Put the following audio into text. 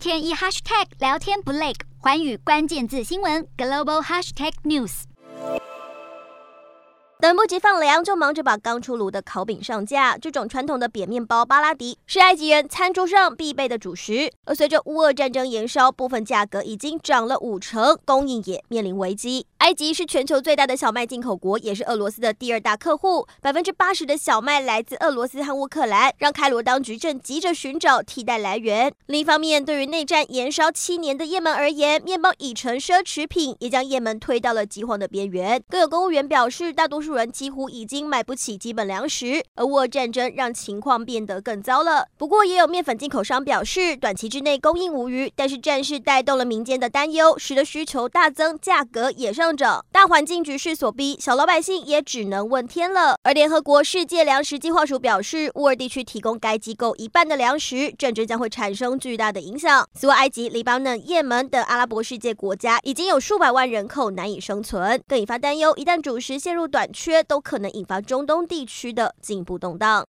天一 hashtag 聊天不累，环宇关键字新闻 global hashtag news。等不及放凉，就忙着把刚出炉的烤饼上架。这种传统的扁面包巴拉迪是埃及人餐桌上必备的主食。而随着乌俄战争延烧，部分价格已经涨了五成，供应也面临危机。埃及是全球最大的小麦进口国，也是俄罗斯的第二大客户。百分之八十的小麦来自俄罗斯和乌克兰，让开罗当局正急着寻找替代来源。另一方面，对于内战延烧七年的也门而言，面包已成奢侈品，也将也门推到了饥荒的边缘。更有公务员表示，大多数人几乎已经买不起基本粮食，而乌俄战争让情况变得更糟了。不过，也有面粉进口商表示，短期之内供应无虞，但是战事带动了民间的担忧，使得需求大增，价格也上涨。大环境局势所逼，小老百姓也只能问天了。而联合国世界粮食计划署表示，乌尔地区提供该机构一半的粮食，战争将会产生巨大的影响。此外，埃及、黎巴嫩、也门等阿拉伯世界国家已经有数百万人口难以生存，更引发担忧，一旦主食陷入短缺，都可能引发中东地区的进一步动荡。